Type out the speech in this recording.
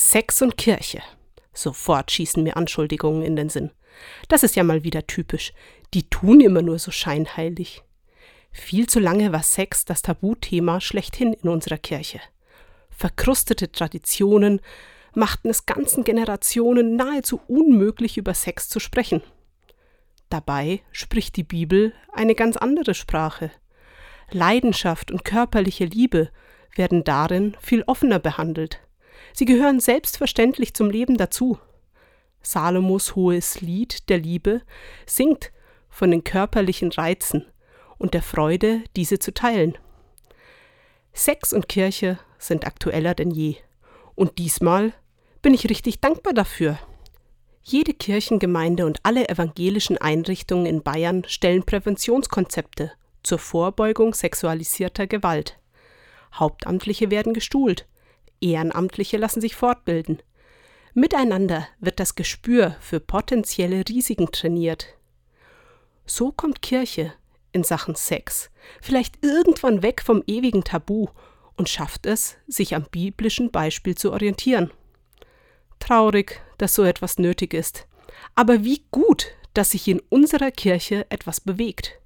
Sex und Kirche. Sofort schießen mir Anschuldigungen in den Sinn. Das ist ja mal wieder typisch. Die tun immer nur so scheinheilig. Viel zu lange war Sex das Tabuthema schlechthin in unserer Kirche. Verkrustete Traditionen machten es ganzen Generationen nahezu unmöglich, über Sex zu sprechen. Dabei spricht die Bibel eine ganz andere Sprache. Leidenschaft und körperliche Liebe werden darin viel offener behandelt. Sie gehören selbstverständlich zum Leben dazu. Salomos hohes Lied der Liebe singt von den körperlichen Reizen und der Freude, diese zu teilen. Sex und Kirche sind aktueller denn je. Und diesmal bin ich richtig dankbar dafür. Jede Kirchengemeinde und alle evangelischen Einrichtungen in Bayern stellen Präventionskonzepte zur Vorbeugung sexualisierter Gewalt. Hauptamtliche werden gestuhlt, Ehrenamtliche lassen sich fortbilden. Miteinander wird das Gespür für potenzielle Risiken trainiert. So kommt Kirche in Sachen Sex vielleicht irgendwann weg vom ewigen Tabu und schafft es, sich am biblischen Beispiel zu orientieren. Traurig, dass so etwas nötig ist, aber wie gut, dass sich in unserer Kirche etwas bewegt.